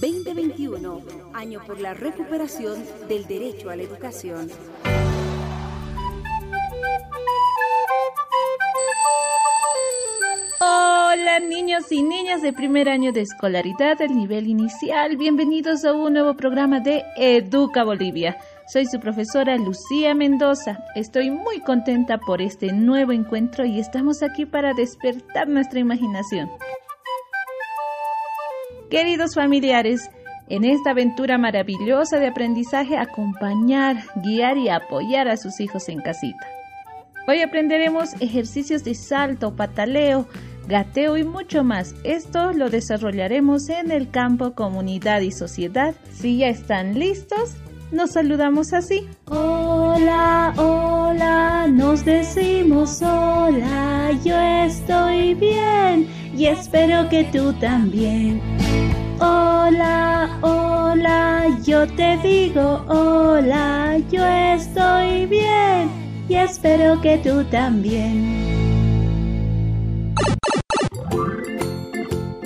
2021, año por la recuperación del derecho a la educación. Hola niños y niñas de primer año de escolaridad del nivel inicial, bienvenidos a un nuevo programa de Educa Bolivia. Soy su profesora Lucía Mendoza. Estoy muy contenta por este nuevo encuentro y estamos aquí para despertar nuestra imaginación. Queridos familiares, en esta aventura maravillosa de aprendizaje, acompañar, guiar y apoyar a sus hijos en casita. Hoy aprenderemos ejercicios de salto, pataleo, gateo y mucho más. Esto lo desarrollaremos en el campo comunidad y sociedad. Si ya están listos, nos saludamos así. Hola, hola, nos decimos hola, yo estoy bien y espero que tú también. Hola, hola, yo te digo hola, yo estoy bien y espero que tú también.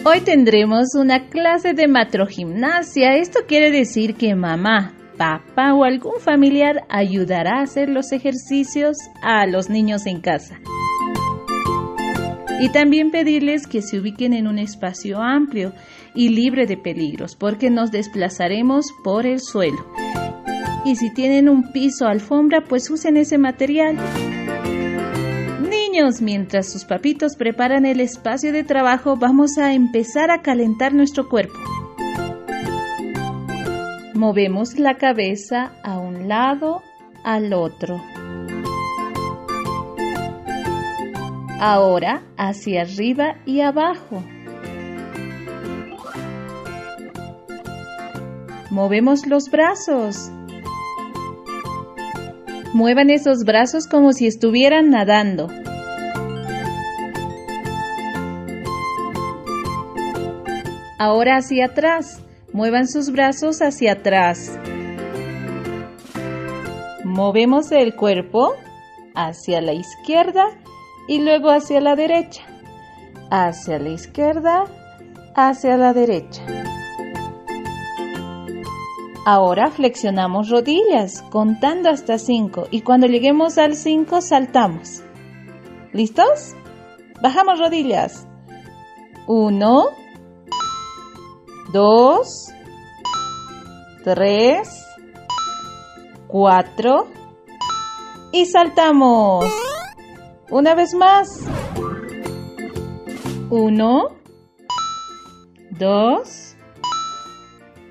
Hoy tendremos una clase de matrogimnasia. Esto quiere decir que mamá, papá o algún familiar ayudará a hacer los ejercicios a los niños en casa. Y también pedirles que se ubiquen en un espacio amplio y libre de peligros, porque nos desplazaremos por el suelo. Y si tienen un piso alfombra, pues usen ese material. Niños, mientras sus papitos preparan el espacio de trabajo, vamos a empezar a calentar nuestro cuerpo. Movemos la cabeza a un lado, al otro. Ahora hacia arriba y abajo. Movemos los brazos. Muevan esos brazos como si estuvieran nadando. Ahora hacia atrás. Muevan sus brazos hacia atrás. Movemos el cuerpo hacia la izquierda y luego hacia la derecha. Hacia la izquierda, hacia la derecha. Ahora flexionamos rodillas contando hasta 5 y cuando lleguemos al 5 saltamos. ¿Listos? Bajamos rodillas. 1, dos, tres, cuatro y saltamos. Una vez más. Uno, dos,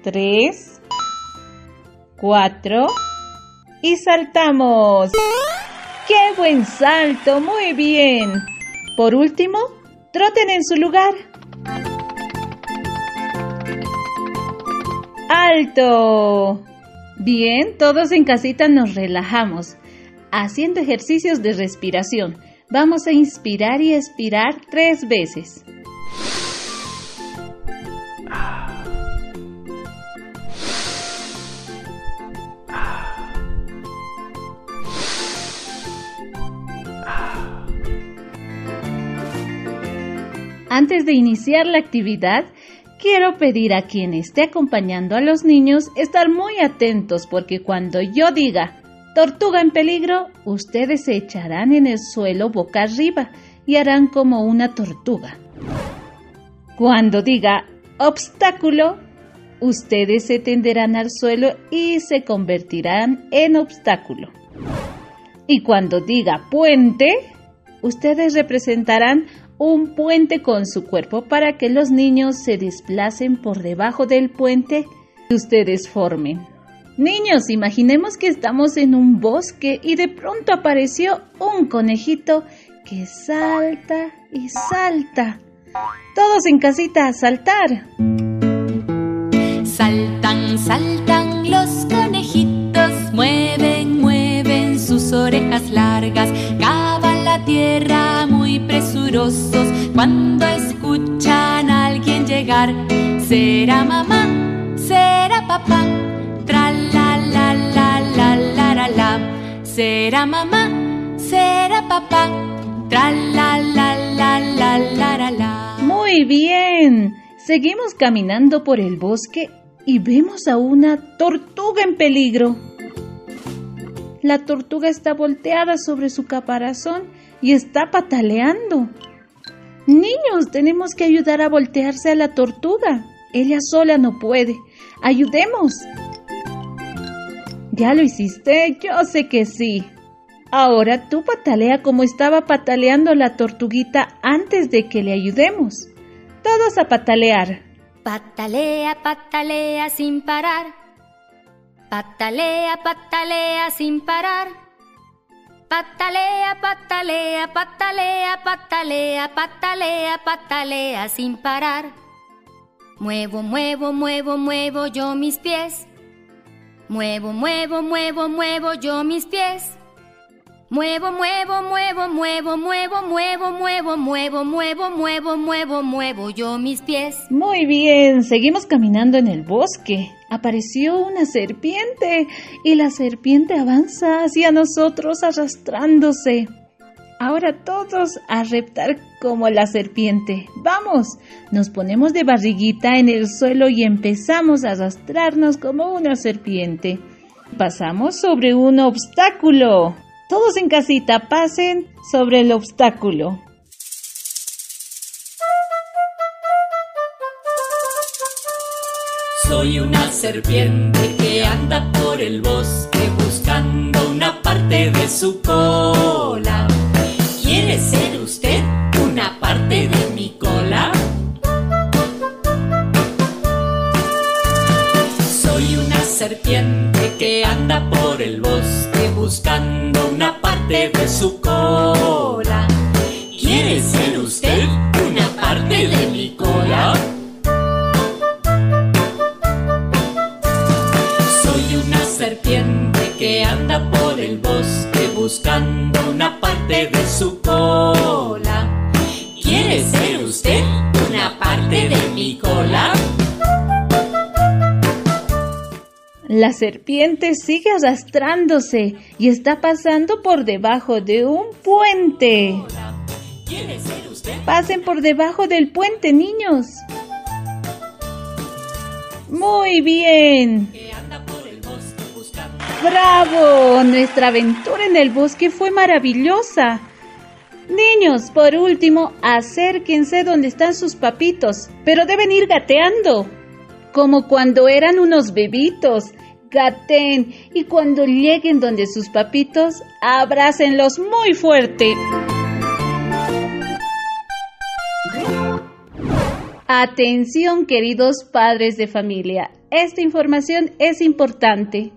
tres, cuatro y saltamos. ¡Qué buen salto! Muy bien. Por último, troten en su lugar. alto. Bien, todos en casita nos relajamos, haciendo ejercicios de respiración. Vamos a inspirar y expirar tres veces. Antes de iniciar la actividad, quiero pedir a quien esté acompañando a los niños estar muy atentos porque cuando yo diga tortuga en peligro, ustedes se echarán en el suelo boca arriba y harán como una tortuga. Cuando diga obstáculo, ustedes se tenderán al suelo y se convertirán en obstáculo. Y cuando diga puente, ustedes representarán un puente con su cuerpo para que los niños se desplacen por debajo del puente que ustedes formen. Niños, imaginemos que estamos en un bosque y de pronto apareció un conejito que salta y salta. Todos en casita a saltar. Saltan, saltan los conejitos, mueven, mueven sus orejas largas, cavan la tierra muy presurosos cuando escuchan a alguien llegar. Será mamá, será papá, Será mamá, será papá, tra la la la la la la. Muy bien. Seguimos caminando por el bosque y vemos a una tortuga en peligro. La tortuga está volteada sobre su caparazón y está pataleando. Niños, tenemos que ayudar a voltearse a la tortuga. Ella sola no puede. Ayudemos. ¿Ya lo hiciste? Yo sé que sí. Ahora tú patalea como estaba pataleando la tortuguita antes de que le ayudemos. Todos a patalear. Patalea, patalea sin parar. Patalea, patalea sin parar. Patalea, patalea, patalea, patalea, patalea, patalea sin parar. Muevo, muevo, muevo, muevo yo mis pies. Muevo, muevo, muevo, muevo yo mis pies. Muevo, muevo, muevo, muevo, muevo, muevo, muevo, muevo, muevo, muevo, muevo, muevo yo mis pies. Muy bien, seguimos caminando en el bosque. Apareció una serpiente y la serpiente avanza hacia nosotros arrastrándose. Ahora todos a reptar como la serpiente. Vamos, nos ponemos de barriguita en el suelo y empezamos a arrastrarnos como una serpiente. Pasamos sobre un obstáculo. Todos en casita pasen sobre el obstáculo. Soy una serpiente que anda por el bosque buscando una parte de su cola. ¿Quiere ser usted una parte de mi cola? Soy una serpiente que anda por el bosque buscando una parte de su cola. ¿Quiere ser una parte de su cola. ¿Quiere ser usted una parte de mi cola? La serpiente sigue arrastrándose y está pasando por debajo de un puente. ¿Quiere ser usted? Pasen por debajo del puente, niños. Muy bien. ¡Bravo! Nuestra aventura en el bosque fue maravillosa. Niños, por último, acérquense donde están sus papitos, pero deben ir gateando, como cuando eran unos bebitos. Gaten y cuando lleguen donde sus papitos, abrácenlos muy fuerte. Atención queridos padres de familia, esta información es importante.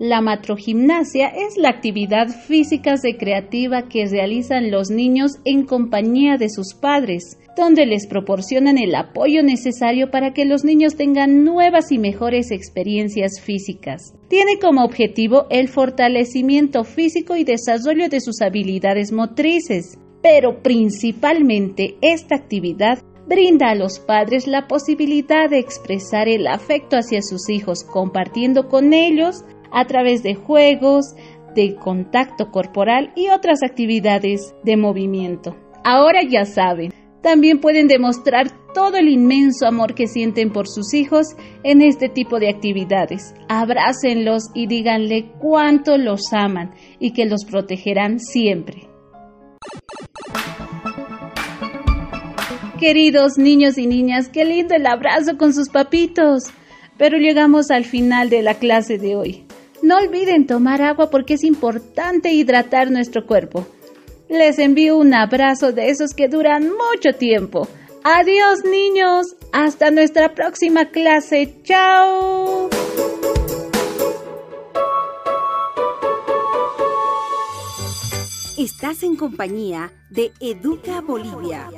La matrogimnasia es la actividad física recreativa que realizan los niños en compañía de sus padres, donde les proporcionan el apoyo necesario para que los niños tengan nuevas y mejores experiencias físicas. Tiene como objetivo el fortalecimiento físico y desarrollo de sus habilidades motrices, pero principalmente esta actividad brinda a los padres la posibilidad de expresar el afecto hacia sus hijos compartiendo con ellos a través de juegos, de contacto corporal y otras actividades de movimiento. Ahora ya saben, también pueden demostrar todo el inmenso amor que sienten por sus hijos en este tipo de actividades. Abrácenlos y díganle cuánto los aman y que los protegerán siempre. Queridos niños y niñas, qué lindo el abrazo con sus papitos. Pero llegamos al final de la clase de hoy. No olviden tomar agua porque es importante hidratar nuestro cuerpo. Les envío un abrazo de esos que duran mucho tiempo. Adiós niños, hasta nuestra próxima clase. Chao. Estás en compañía de Educa Bolivia.